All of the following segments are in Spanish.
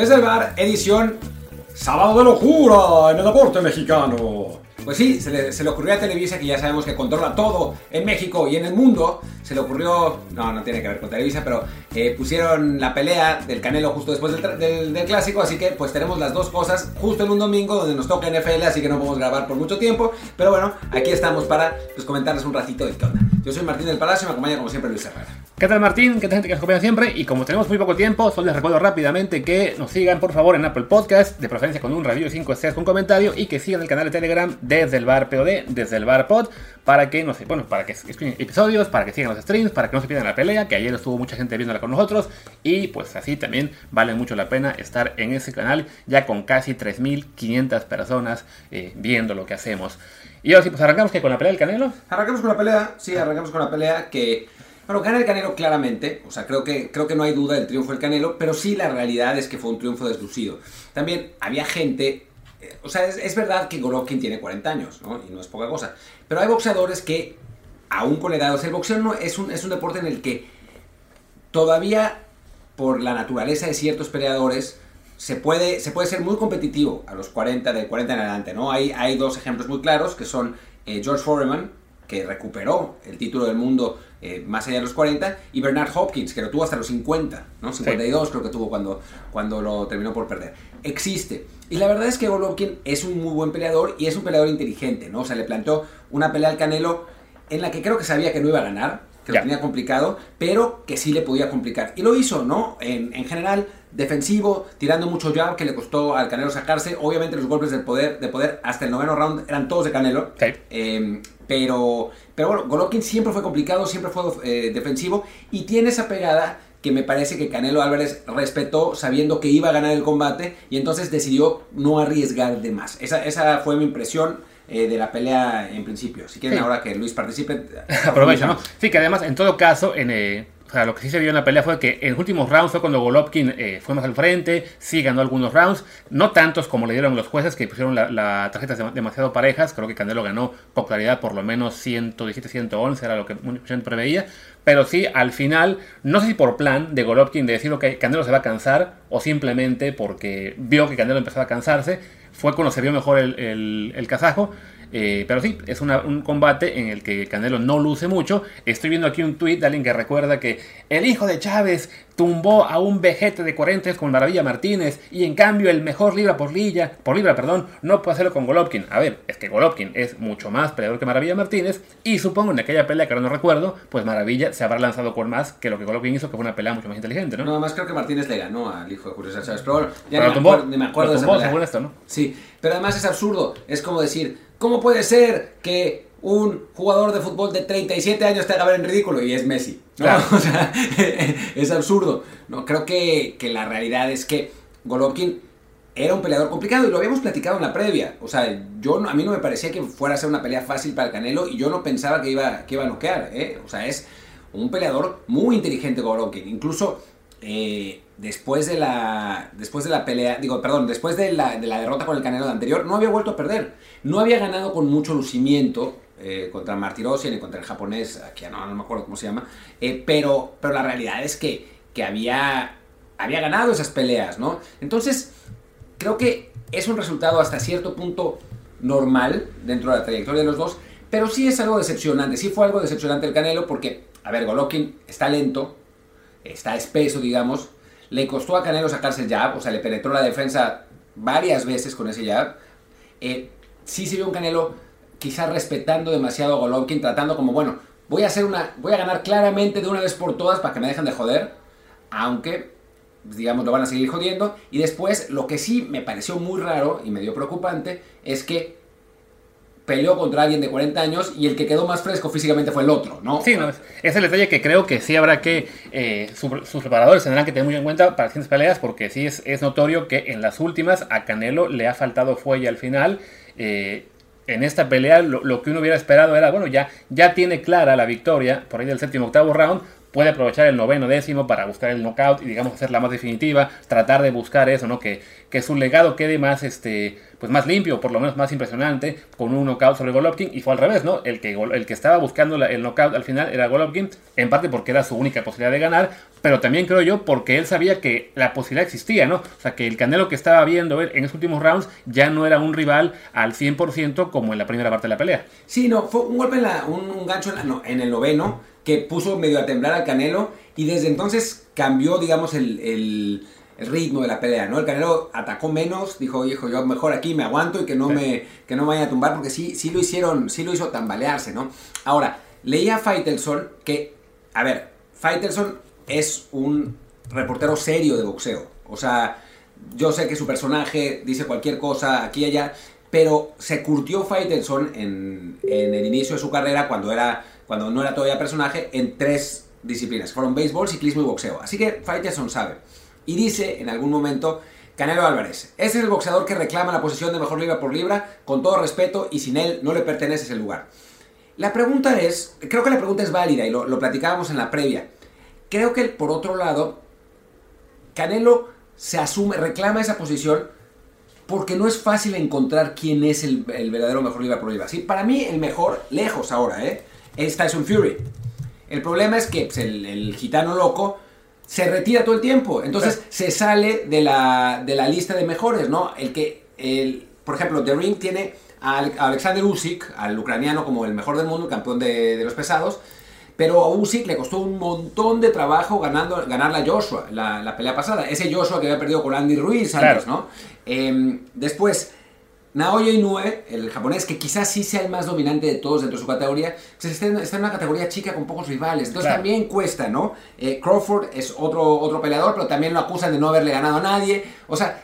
Desde el bar, edición Sábado de locura en el deporte mexicano. Pues sí, se le, ocurrió a Televisa, que ya sabemos que controla todo en México y en el mundo. Se le ocurrió, no, no tiene que ver con Televisa, pero eh, pusieron la pelea del Canelo justo después del, clásico. Así que pues tenemos las dos cosas justo en un domingo donde nos toca NFL, así que no podemos grabar por mucho tiempo. Pero bueno, aquí estamos para pues, comentarles un ratito de qué. Yo soy Martín del Palacio y me acompaña como siempre Luis Herrera. ¿Qué tal Martín? ¿Qué tal gente que nos acompaña siempre? Y como tenemos muy poco tiempo, solo les recuerdo rápidamente que nos sigan por favor en Apple Podcast, de preferencia con un review de 5 estrellas con comentario, y que sigan el canal de Telegram desde el bar POD, desde el bar Pod, para que no bueno, para que escuchen episodios, para que sigan los streams, para que no se pierdan la pelea, que ayer estuvo mucha gente viéndola con nosotros, y pues así también vale mucho la pena estar en ese canal, ya con casi 3.500 personas eh, viendo lo que hacemos. Y ahora sí, pues arrancamos que con la pelea del Canelo. Arrancamos con la pelea, sí, arrancamos con la pelea que bueno, gana el Canelo claramente, o sea, creo que, creo que no hay duda del triunfo del Canelo, pero sí la realidad es que fue un triunfo deslucido. También había gente, eh, o sea, es, es, verdad que Golovkin tiene 40 años, ¿no? Y no es poca cosa, pero hay boxeadores que, aún con edad, o sea, el boxeo no, es, un, es un deporte en el que todavía, por la naturaleza de ciertos peleadores, se puede, se puede ser muy competitivo a los 40, de 40 en adelante, ¿no? Hay, hay dos ejemplos muy claros, que son eh, George Foreman, que recuperó el título del mundo eh, más allá de los 40, y Bernard Hopkins, que lo tuvo hasta los 50, ¿no? 52 sí. creo que tuvo cuando, cuando lo terminó por perder. Existe. Y la verdad es que Golovkin es un muy buen peleador y es un peleador inteligente, ¿no? O sea, le plantó una pelea al Canelo en la que creo que sabía que no iba a ganar, que yeah. lo tenía complicado, pero que sí le podía complicar. Y lo hizo, ¿no? En, en general, defensivo, tirando mucho jab que le costó al Canelo sacarse. Obviamente los golpes de poder, de poder hasta el noveno round eran todos de Canelo. Sí. Eh, pero, pero bueno, Golovkin siempre fue complicado, siempre fue eh, defensivo y tiene esa pegada que me parece que Canelo Álvarez respetó sabiendo que iba a ganar el combate y entonces decidió no arriesgar de más. Esa, esa fue mi impresión eh, de la pelea en principio. Si quieren Sí. ahora que Luis participe, Aprovecha, ¿no? Sí, que además, en todo caso, en, eh, o sea, lo que sí se vio en la pelea fue que en los últimos rounds fue cuando Golovkin eh, fue más al frente, sí ganó algunos rounds, no tantos como le dieron los jueces que pusieron las la tarjetas dem- demasiado parejas, creo que Canelo ganó por claridad por lo menos 117-111, era lo que mucha gente preveía, pero sí, al final, no sé si por plan de Golovkin de decir que Canelo se va a cansar o simplemente porque vio que Canelo empezaba a cansarse, fue cuando se vio mejor el, el, el kazajo. Eh, pero sí, es una, un combate en el que Canelo no luce mucho. Estoy viendo aquí un tweet de alguien que recuerda que el hijo de Chávez tumbó a un vejete de 40 con Maravilla Martínez y en cambio el mejor libra por libra, por libra perdón, no puede hacerlo con Golovkin. A ver, es que Golovkin es mucho más peleador que Maravilla Martínez y supongo en aquella pelea que ahora no recuerdo, pues Maravilla se habrá lanzado con más que lo que Golovkin hizo, que fue una pelea mucho más inteligente, ¿no? nada más creo que Martínez le ganó al hijo de Julio Chávez. Pero bueno, ya Pero tumbó, me acuerdo, me de esa pelea. esto, ¿no? Sí, pero además es absurdo. Es como decir, ¿cómo puede ser que un jugador de fútbol de 37 años te haga ver en ridículo? Y es Messi. ¿no? Claro. O sea, es absurdo. No, creo que, que la realidad es que Golovkin era un peleador complicado y lo habíamos platicado en la previa. O sea, yo a mí no me parecía que fuera a ser una pelea fácil para el Canelo y yo no pensaba que iba, que iba a noquear. ¿eh? O sea, es un peleador muy inteligente Golovkin. Incluso eh, después, de la, después de la pelea, digo, perdón, después de la, de la derrota con el Canelo anterior, no había vuelto a perder. No había ganado con mucho lucimiento eh, contra Martirosyan y contra el japonés, aquí no, no me acuerdo cómo se llama, eh, pero, pero la realidad es que, que había, había ganado esas peleas, ¿no? Entonces, creo que es un resultado hasta cierto punto normal dentro de la trayectoria de los dos, pero sí es algo decepcionante, sí fue algo decepcionante el Canelo porque, a ver, Golovkin está lento, está espeso, digamos, le costó a Canelo sacarse el jab, o sea, le penetró la defensa varias veces con ese jab. Eh, sí se vio un Canelo quizás respetando demasiado a Golovkin, tratando como, bueno, voy a hacer una, voy a ganar claramente de una vez por todas para que me dejen de joder, aunque pues, digamos, lo van a seguir jodiendo. Y después, lo que sí me pareció muy raro y medio preocupante es que peleó contra alguien de 40 años y el que quedó más fresco físicamente fue el otro, ¿no? Sí, no, es, el detalle que creo que sí habrá que, eh, su- sus preparadores tendrán que tener muy en cuenta para las siguientes peleas, porque sí es, es notorio que en las últimas a Canelo le ha faltado fuelle al final. eh, en esta pelea lo, lo que uno hubiera esperado era, bueno, ya, ya tiene clara la victoria por ahí del séptimo octavo round, puede aprovechar el noveno décimo para buscar el knockout y digamos hacerla más definitiva, tratar de buscar eso, ¿no? Que, que su legado quede más, este, pues más limpio, por lo menos más impresionante, con un knockout sobre Golovkin, y fue al revés, ¿no? El que, el que estaba buscando el knockout al final era Golovkin, en parte porque era su única posibilidad de ganar, pero también creo yo porque él sabía que la posibilidad existía, ¿no? O sea, que el Canelo que estaba viendo en esos últimos rounds ya no era un rival al 100% como en la primera parte de la pelea. Sí, no, fue un golpe, en la, un, gancho en, el noveno que puso medio a temblar al Canelo y desde entonces cambió, digamos, el, ritmo de la pelea, ¿no? El Canelo atacó menos, dijo, hijo, yo mejor aquí me aguanto y que no, me, que no vaya a tumbar porque sí, sí lo hicieron, sí lo hizo tambalearse, ¿no? Ahora, leía a Faitelson que, a ver, Faitelson es un reportero serio de boxeo, o sea, yo sé que su personaje dice cualquier cosa aquí y allá, pero se curtió Faitelson en, en el inicio de su carrera cuando, era, cuando no era todavía personaje en tres disciplinas. Fueron béisbol, ciclismo y boxeo. Así que Faitelson sabe. Y dice en algún momento, Canelo Álvarez, ese es el boxeador que reclama la posición de mejor libra por libra, con todo respeto, y sin él no le pertenece ese lugar. La pregunta es, creo que la pregunta es válida y lo, lo platicábamos en la previa. Creo que por otro lado, Canelo se asume, reclama esa posición porque no es fácil encontrar quién es el, verdadero mejor libra por libra. Sí, para mí el mejor, lejos ahora, ¿eh? Es Tyson Fury. El problema es que pues, el, gitano loco se retira todo el tiempo. Entonces se sale de la, de la, lista de mejores, ¿no? El que, el, por ejemplo, The Ring tiene a Alexander Usyk, al ucraniano, como el mejor del mundo, campeón de, de los pesados. Pero a Usyk le costó un montón de trabajo ganando, ganar la Joshua, la, pelea pasada. Ese Joshua que había perdido con Andy Ruiz antes, ¿no? Em, después, Naoya Inoue, el japonés, que quizás sí sea el más dominante de todos dentro de su categoría, pues está, en, una categoría chica con pocos rivales. Entonces también cuesta, ¿no? Eh, Crawford es otro, otro peleador, pero también lo acusan de no haberle ganado a nadie. O sea,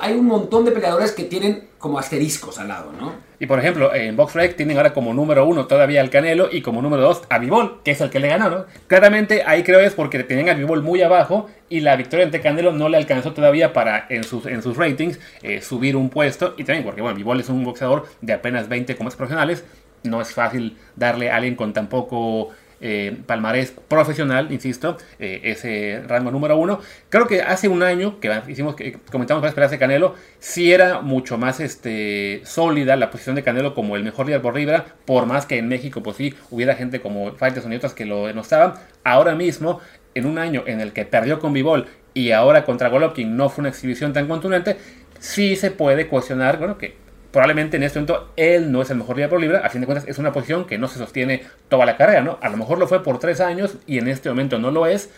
hay un montón de peleadores que tienen como asteriscos al lado, ¿no? Y por ejemplo, en BoxRec tienen ahora como número uno todavía al Canelo y como número dos a Vivol, que es el que le ganó, ¿no? Claramente ahí creo es porque tenían a Vivol muy abajo y la victoria ante Canelo no le alcanzó todavía para en sus, en sus ratings eh, subir un puesto y también porque, bueno, Vivol es un boxeador de apenas 20 como es profesionales, no es fácil darle a alguien con tan poco eh, palmarés profesional, insisto, eh, ese rango número uno. Creo que hace un año que hicimos, que comentamos para esperar de Canelo, sí era mucho más este, sólida la posición de Canelo como el mejor líder por libra, por más que en México, pues sí, hubiera gente como Faitelson y otras que lo denostaban. Ahora mismo, en un año en el que perdió con Bivol y ahora contra Golovkin no fue una exhibición tan contundente, sí se puede cuestionar, bueno, que probablemente en este momento él no es el mejor día por libra, a fin de cuentas es una posición que no se sostiene toda la carrera, ¿no? A lo mejor lo fue por tres años y en este momento no lo es.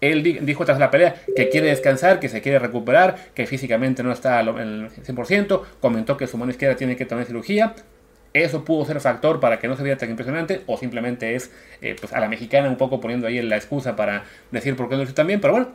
Él dijo tras la pelea que quiere descansar, que se quiere recuperar, que físicamente no está el 100%, comentó que su mano izquierda tiene que tener cirugía. Eso pudo ser factor para que no se viera tan impresionante, o simplemente es eh, pues a la mexicana un poco poniendo ahí la excusa para decir por qué no lo hizo tan bien, pero bueno,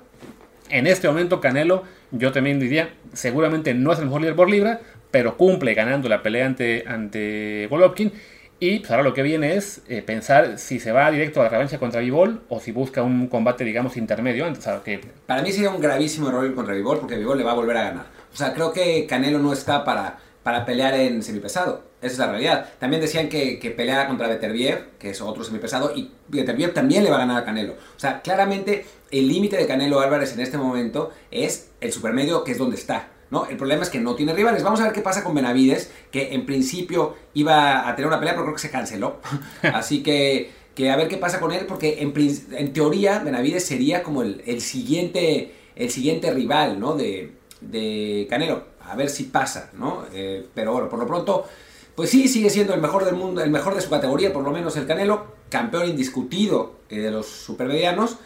en este momento Canelo, yo también diría, seguramente no es el mejor líder por libra, pero cumple ganando la pelea ante, ante Golovkin. Y pues ahora lo que viene es eh, pensar si se va directo a la revancha contra Vivol o si busca un combate, digamos, intermedio. Antes, que... Para mí sería un gravísimo error contra Vivol porque Vivol le va a volver a ganar. O sea, creo que Canelo no está para, para pelear en semipesado. Esa es la realidad. También decían que, que peleara contra Beterbiev, que es otro semipesado, y Beterbiev también le va a ganar a Canelo. O sea, claramente el límite de Canelo Álvarez en este momento es el supermedio, que es donde está. ¿No? El problema es que no tiene rivales. Vamos a ver qué pasa con Benavides, que en principio iba a tener una pelea, pero creo que se canceló. Así que, que a ver qué pasa con él, porque en, en teoría Benavides sería como el, el, siguiente, el siguiente rival ¿no? de, de Canelo. A ver si pasa, ¿no? Eh, pero bueno, por lo pronto, pues sí, sigue siendo el mejor del mundo, el mejor de su categoría, por lo menos el Canelo, campeón indiscutido eh, de los supermedianos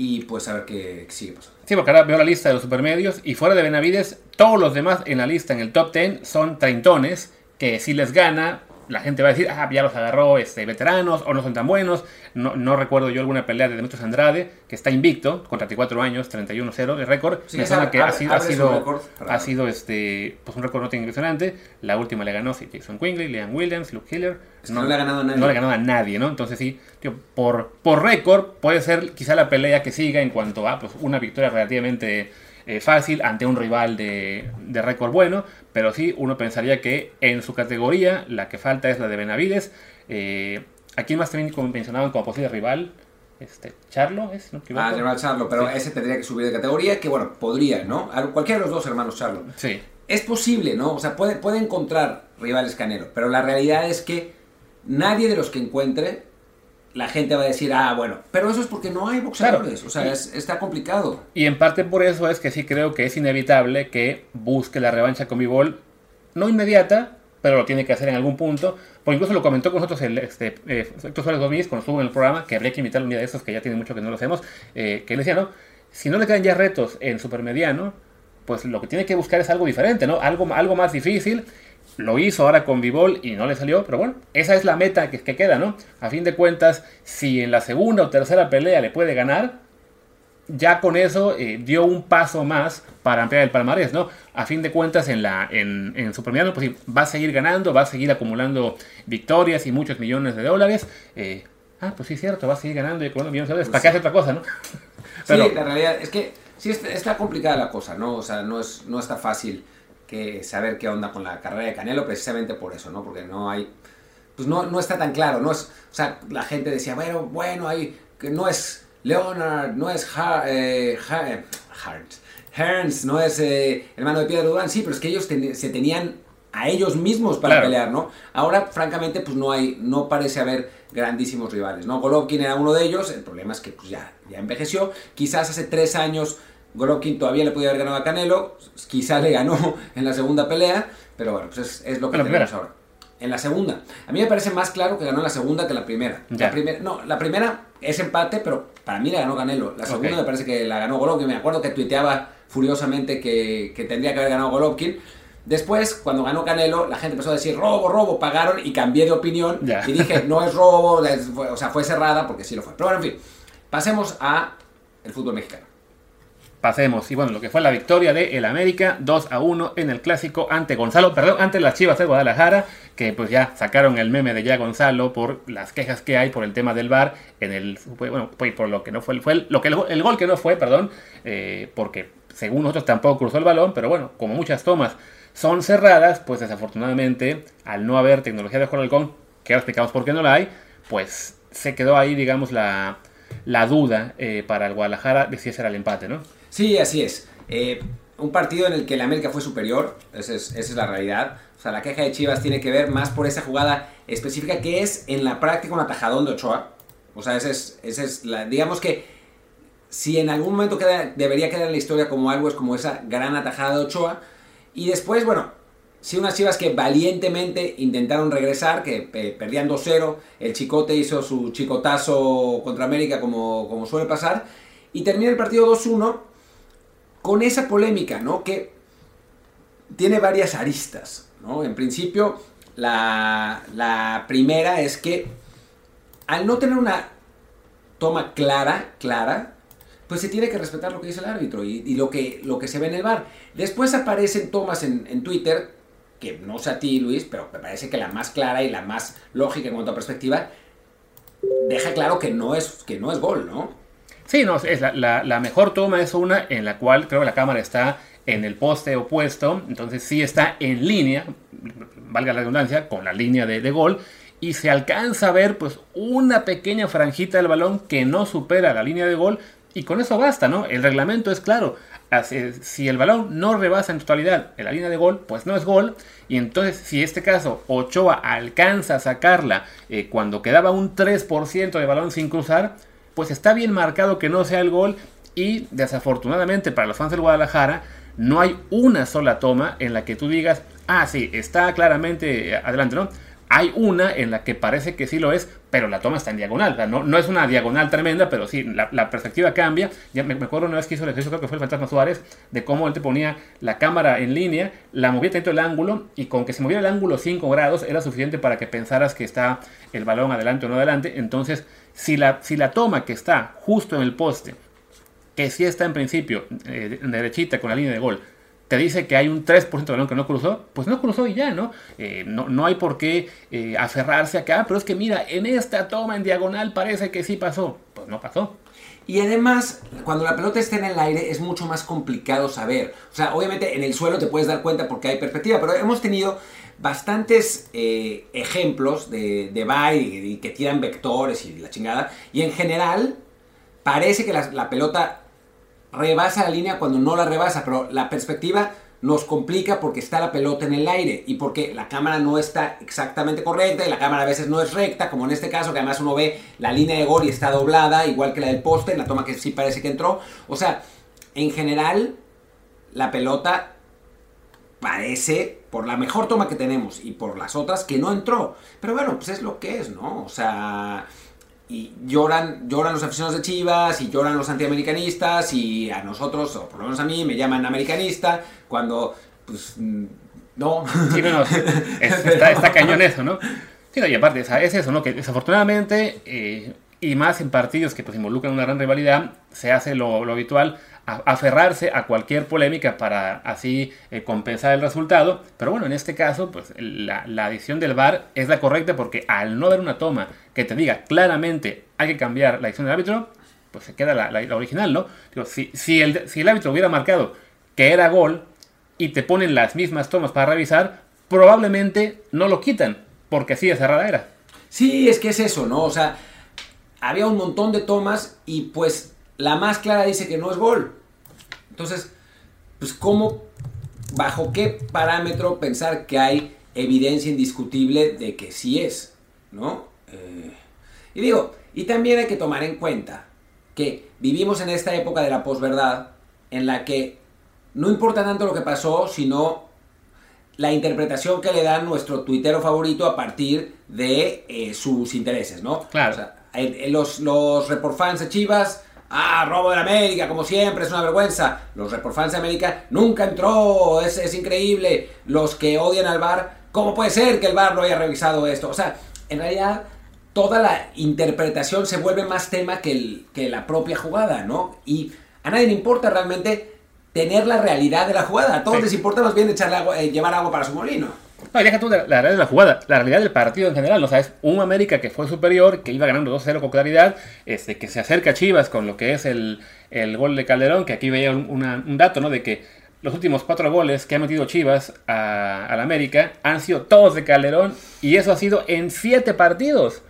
y pues a ver qué sigue pasando. Sí, porque ahora veo la lista de los supermedios y fuera de Benavides, todos los demás en la lista, en el top 10, son treintones que si les gana, la gente va a decir, ah, ya los agarró este, veteranos o no son tan buenos. No, no recuerdo yo alguna pelea de Demetrius Andrade, que está invicto, con 34 años, 31-0 de récord. Me suena que ha, sido, ha sido, ha sido este, pues un récord no tan impresionante. La última le ganó sí, Jason Quingley, Liam Williams, Luke Hiller. No, le ha ganado a nadie. No le ha ganado a nadie, ¿no? Entonces sí, tío, por, por récord puede ser quizá la pelea que siga en cuanto a pues, una victoria relativamente eh, fácil ante un rival de, de récord bueno, pero sí uno pensaría que en su categoría la que falta es la de Benavides. Eh, ¿A quién más también mencionaban como posible rival? este, Charlo, ¿es? ¿No? Ah, Germán Charlo, pero ese tendría que subir de categoría, que bueno, podría, ¿no? Cualquiera de los dos hermanos Charlo. Sí. Es posible, ¿no? O sea, puede, puede encontrar rivales Canelo, pero la realidad es que nadie de los que encuentre la gente va a decir, ah, bueno, pero eso es porque no hay boxeadores, o sea, está complicado. Y en parte por eso es que sí creo que es inevitable que busque la revancha con Bivol, no inmediata, pero lo tiene que hacer en algún punto. Porque incluso lo comentó con nosotros el este, eh, Héctor Suárez Gómez cuando estuvo en el programa, que habría que invitar un día de esos, que ya tiene mucho que no lo hacemos, eh, que él decía, ¿no? Si no le quedan ya retos en supermediano, pues lo que tiene que buscar es algo diferente, ¿no? Algo, algo más difícil. Lo hizo ahora con Vivol y no le salió, pero bueno, esa es la meta que, que queda, ¿no? A fin de cuentas, si en la segunda o tercera pelea le puede ganar, ya con eso eh, dio un paso más para ampliar el palmarés, ¿no? A fin de cuentas, en, la, en, en Supermediano, pues va a seguir ganando, va a seguir acumulando victorias y muchos millones de dólares. Eh, ah, pues sí, cierto, va a seguir ganando y acumulando millones de dólares. ¿Para qué hace otra cosa, no? Pero, sí, la realidad es que sí está, complicada la cosa, ¿no? O sea, no, es, no está fácil que saber qué onda con la carrera de Canelo, precisamente por eso, ¿no? Porque no hay. Pues no, no está tan claro, ¿no? Es, o sea, la gente decía, bueno, bueno, hay. que no es Leonard, no es eh, Hearns, no es eh, hermano de Piedra Durán, sí, pero es que ellos se tenían a ellos mismos para pelear, ¿no? Ahora, francamente, pues no hay, no parece haber grandísimos rivales, ¿no? Golovkin era uno de ellos, el problema es que pues ya, ya envejeció, quizás hace tres años Golovkin todavía le podía haber ganado a Canelo, quizás le ganó en la segunda pelea, pero bueno, pues es, lo que tenemos ahora. En la segunda. A mí me parece más claro que ganó en la segunda que la primera. La primera no, la primera es empate, pero para mí la ganó Canelo. La segunda me parece que la ganó Golovkin. Me acuerdo que tuiteaba furiosamente que, tendría que haber ganado Golovkin. Después, cuando ganó Canelo, la gente empezó a decir robo, robo, pagaron y cambié de opinión. Y dije, no es robo, o sea, fue cerrada porque sí lo fue. Pero bueno, en fin, pasemos a el fútbol mexicano. Pasemos, y bueno, lo que fue la victoria de el América 2 a 1 en el clásico ante Gonzalo, perdón, ante las Chivas de Guadalajara, que pues ya sacaron el meme de ya Gonzalo por las quejas que hay por el tema del VAR en el bueno, por lo que no fue, fue lo que el, gol que no fue, perdón, eh, porque según nosotros tampoco cruzó el balón, pero bueno, como muchas tomas son cerradas, pues desafortunadamente al no haber tecnología de juego que ahora explicamos por qué no la hay, pues se quedó ahí, digamos, la, la duda eh, para el Guadalajara de si ese era el empate, ¿no? Sí, así es. Eh, un partido en el que el América fue superior, esa es, la realidad. O sea, la queja de Chivas tiene que ver más por esa jugada específica que es en la práctica un atajadón de Ochoa. O sea, ese es, ese es la, digamos que si en algún momento queda, debería quedar en la historia como algo, es como esa gran atajada de Ochoa. Y después, bueno, sí unas Chivas que valientemente intentaron regresar, que eh, perdían 2-0, el Chicote hizo su chicotazo contra América como, como suele pasar, y termina el partido 2-1 con esa polémica, ¿no? Que tiene varias aristas, ¿no? En principio, la, primera es que al no tener una toma clara, clara, pues se tiene que respetar lo que dice el árbitro y, lo, que, lo que se ve en el bar. Después aparecen tomas en, Twitter, que no sé a ti, Luis, pero me parece que la más clara y la más lógica en cuanto a perspectiva, deja claro que no es, que no es gol, ¿no? Sí, no, es la, mejor toma es una en la cual creo que la cámara está en el poste opuesto, entonces sí está en línea, valga la redundancia, con la línea de, gol, y se alcanza a ver pues una pequeña franjita del balón que no supera la línea de gol, y con eso basta, ¿no? El reglamento es claro, si el balón no rebasa en totalidad en la línea de gol, pues no es gol. Y entonces, si en este caso Ochoa alcanza a sacarla eh, cuando quedaba un 3% de balón sin cruzar, pues está bien marcado que no sea el gol y desafortunadamente para los fans del Guadalajara no hay una sola toma en la que tú digas, ah, sí, está claramente adelante, ¿no? Hay una en la que parece que sí lo es, pero la toma está en diagonal. no, no es una diagonal tremenda, pero sí, la, perspectiva cambia. Ya me, acuerdo una vez que hizo el ejercicio, creo que fue el Fantasma Suárez, de cómo él te ponía la cámara en línea, la movía dentro del ángulo, y con que se moviera el ángulo 5 grados era suficiente para que pensaras que está el balón adelante o no adelante. Entonces, si la, si la toma que está justo en el poste, que sí está en principio eh, derechita con la línea de gol, te dice que hay un 3% de balón que no cruzó, pues no cruzó y ya, ¿no? Eh, no, no, hay por qué eh, aferrarse acá, pero es que mira, en esta toma en diagonal parece que sí pasó. Pues no pasó. Y además, cuando la pelota está en el aire es mucho más complicado saber. O sea, obviamente en el suelo te puedes dar cuenta porque hay perspectiva, pero hemos tenido bastantes ejemplos de, de y que tiran vectores y la chingada. Y en general, parece que la, la pelota rebasa la línea cuando no la rebasa, pero la perspectiva nos complica porque está la pelota en el aire y porque la cámara no está exactamente correcta y la cámara a veces no es recta, como en este caso que además uno ve la línea de gol y está doblada, igual que la del poste, en la toma que sí parece que entró. O sea, en general, la pelota parece, por la mejor toma que tenemos y por las otras, que no entró. Pero bueno, pues es lo que es, ¿no? O sea, y lloran, lloran los aficionados de Chivas y lloran los antiamericanistas y a nosotros, o por lo menos a mí, me llaman americanista cuando, pues, no. Sí, bueno, está, está, cañón eso, ¿no? Sí, y aparte, es eso, ¿no? Que desafortunadamente, eh, y más en partidos que pues involucran una gran rivalidad, se hace lo, lo habitual, aferrarse a cualquier polémica para así eh, compensar el resultado. Pero bueno, en este caso, pues la, la adición del VAR es la correcta porque al no haber una toma que te diga claramente hay que cambiar la edición del árbitro, pues se queda la, la, original, ¿no? Digo, si, si, el, si el árbitro hubiera marcado que era gol y te ponen las mismas tomas para revisar, probablemente no lo quitan, porque así de cerrada era. Sí, es que es eso, ¿no? O sea, había un montón de tomas y pues la más clara dice que no es gol. Entonces, pues cómo, bajo qué parámetro pensar que hay evidencia indiscutible de que sí es, ¿no? Eh, y digo, y también hay que tomar en cuenta que vivimos en esta época de la posverdad en la que no importa tanto lo que pasó, sino la interpretación que le dan nuestro tuitero favorito a partir de eh, sus intereses, ¿no? Claro. O sea, los, los report fans de Chivas Ah, robo de la América, como siempre, es una vergüenza. Los fans de América nunca entró, es, es increíble. Los que odian al bar, ¿cómo puede ser que el bar no haya revisado esto? O sea, en realidad toda la interpretación se vuelve más tema que, el, que la propia jugada, ¿no? Y a nadie le importa realmente tener la realidad de la jugada. A todos sí. les importa más bien echarle agua, eh, llevar agua para su molino. No, deja tú la, la, realidad de la jugada, la realidad del partido en general, ¿no? sabes, un América que fue superior, que iba ganando 2-0 con claridad, este, que se acerca a Chivas con lo que es el, el gol de Calderón, que aquí veía un, dato, ¿no? De que los últimos cuatro goles que ha metido Chivas a, al América han sido todos de Calderón, y eso ha sido en siete partidos.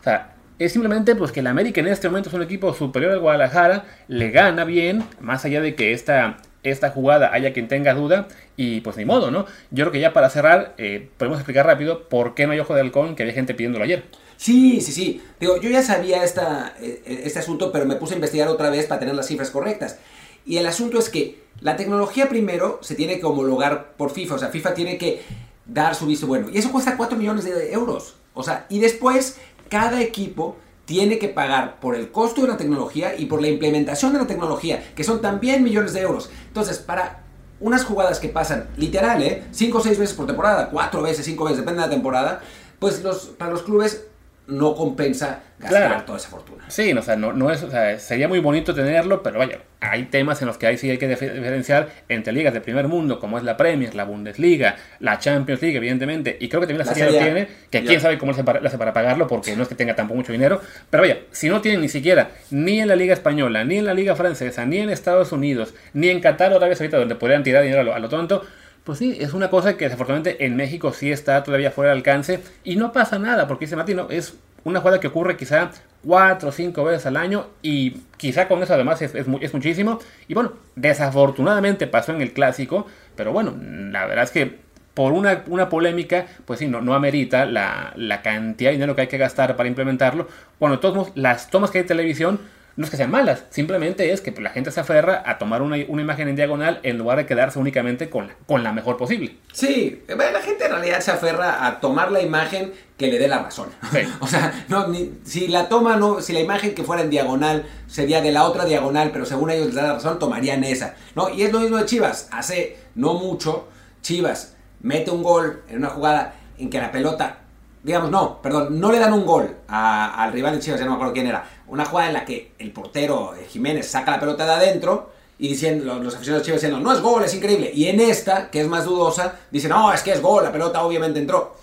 O sea, es simplemente pues que el América en este momento es un equipo superior al Guadalajara, le gana bien, más allá de que esta esta jugada haya quien tenga duda y pues ni modo, ¿no? Yo creo que ya para cerrar eh, podemos explicar rápido por qué no hay ojo de halcón que había gente pidiéndolo ayer. Sí, sí, sí. Digo, yo ya sabía esta, este asunto, pero me puse a investigar otra vez para tener las cifras correctas. Y el asunto es que la tecnología primero se tiene que homologar por FIFA, o sea, FIFA tiene que dar su visto bueno. Y eso cuesta 4 millones de euros. O sea, y después cada equipo tiene que pagar por el costo de la tecnología y por la implementación de la tecnología, que son también millones de euros. Entonces, para unas jugadas que pasan, literal, ¿eh? 5 o 6 veces por temporada, 4 veces, 5 veces, depende de la temporada, pues los, para los clubes no compensa gastar claro. toda esa fortuna. Sí, o sea, no, no es, o sea, sería muy bonito tenerlo, pero vaya, hay temas en los que ahí sí hay que diferenciar entre ligas de primer mundo, como es la Premier, la Bundesliga, la Champions League, evidentemente, y creo que también la, la Serie A lo tiene, que quién sabe cómo lo hace para pagarlo, porque no es que tenga tampoco mucho dinero, pero vaya, si no tienen ni siquiera ni en la Liga Española, ni en la Liga Francesa, ni en Estados Unidos, ni en Qatar otra vez ahorita donde podrían tirar dinero a lo, a lo tonto, pues sí, es una cosa que desafortunadamente en México sí está todavía fuera de alcance y no pasa nada, porque dice Martino, es una jugada que ocurre quizá cuatro o cinco veces al año y quizá con eso además es, es, muchísimo. Y bueno, desafortunadamente pasó en el clásico, pero bueno, la verdad es que por una, una polémica, pues sí, no, no amerita la, la, cantidad de dinero que hay que gastar para implementarlo. Bueno, todos modos, las tomas que hay de televisión no es que sean malas, simplemente es que la gente se aferra a tomar una, una, imagen en diagonal en lugar de quedarse únicamente con la, con la mejor posible. Sí, la gente en realidad se aferra a tomar la imagen que le dé la razón. Sí. o sea, no, ni, si la toma, no, si la imagen que fuera en diagonal sería de la otra diagonal, pero según ellos les da la razón, tomarían esa. ¿no? Y es lo mismo de Chivas. Hace no mucho, Chivas mete un gol en una jugada en que la pelota digamos, no, perdón, no le dan un gol al rival de Chivas, ya no me acuerdo quién era. Una jugada en la que el portero eh, Jiménez saca la pelota de adentro y diciendo, los, los aficionados de Chivas diciendo, no es gol, es increíble. Y en esta, que es más dudosa, dicen, no, es que es gol, la pelota obviamente entró.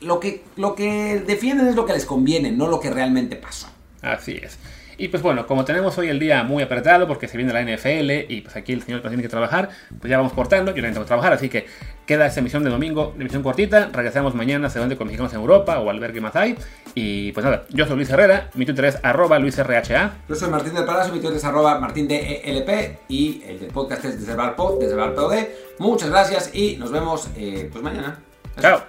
Lo que, lo que defienden es lo que les conviene, no lo que realmente pasó. Así es. Y pues bueno, como tenemos hoy el día muy apretado porque se viene la NFL y pues aquí el señor tiene que trabajar, pues ya vamos cortando, yo necesito trabajar, así que queda esta emisión de domingo, emisión cortita, regresamos mañana según con mexicanos en Europa o al ver qué más hay. Y pues nada, yo soy Luis Herrera, mi Twitter es arroba luisrha. Yo soy Martín del Palacio, mi Twitter es arroba martindelp y el del podcast es desde el bar desde el bar Muchas gracias y nos vemos eh, pues mañana. Chao.